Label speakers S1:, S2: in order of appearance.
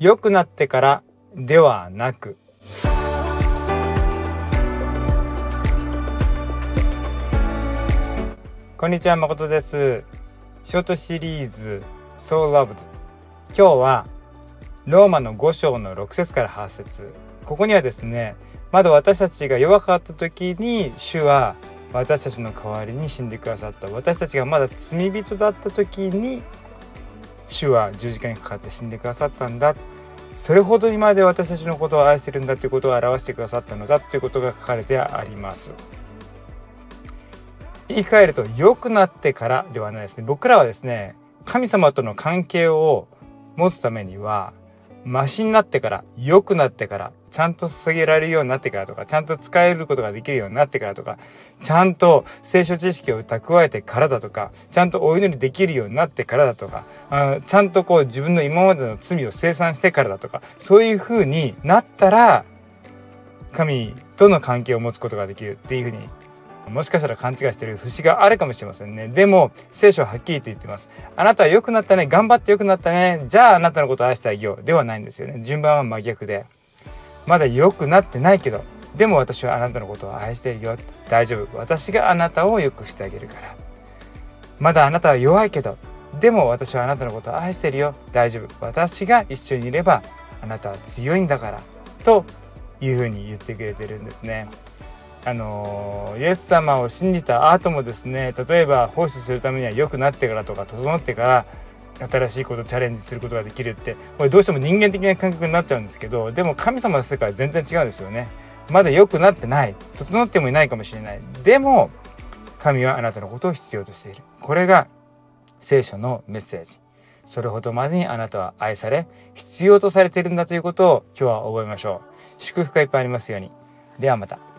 S1: 良くなってからではなく。こんにちは誠です。ショートシリーズ So Loved 今日はローマの5章の6節から8節。ここにはですねまだ私たちが弱かった時に主は私たちの代わりに死んでくださった。私たちがまだ罪人だった時に主は十字架にかかって死んでくださったんだ。それほどにまで私たちのことを愛してるんだということを表してくださったのだということが書かれてあります。言い換えると良くなってからではないですね。僕らはですね神様との関係を持つためにはマシになってから良くなってからちゃんと捧げられるようになってからとかちゃんと使えることができるようになってからとかちゃんと聖書知識を蓄えてからだとかちゃんとお祈りできるようになってからだとかあちゃんとこう自分の今までの罪を清算してからだとかそういうふうになったら神との関係を持つことができるっていうふうにもしかしたら勘違いしてる節があるかもしれませんね。でも聖書ははっきりと言ってます。あなたは良くなったね。頑張って良くなったね。じゃああなたのことを愛してあげよう。ではないんですよね。順番は真逆で。まだ良くなってないけどでも私はあなたのことを愛しているよ。大丈夫。私があなたを良くしてあげるから。まだあなたは弱いけどでも私はあなたのことを愛してるよ。大丈夫。私が一緒にいればあなたは強いんだから。というふうに言ってくれてるんですね。あのイエス様を信じた後もですね例えば奉仕するためには良くなってからとか整ってから新しいことチャレンジすることができるってこれどうしても人間的な感覚になっちゃうんですけどでも神様の世界は全然違うんですよね。まだ良くなってない。整ってもいないかもしれない。でも神はあなたのことを必要としている。これが聖書のメッセージ。それほどまでにあなたは愛され必要とされているんだということを今日は覚えましょう。祝福がいっぱいありますように。ではまた。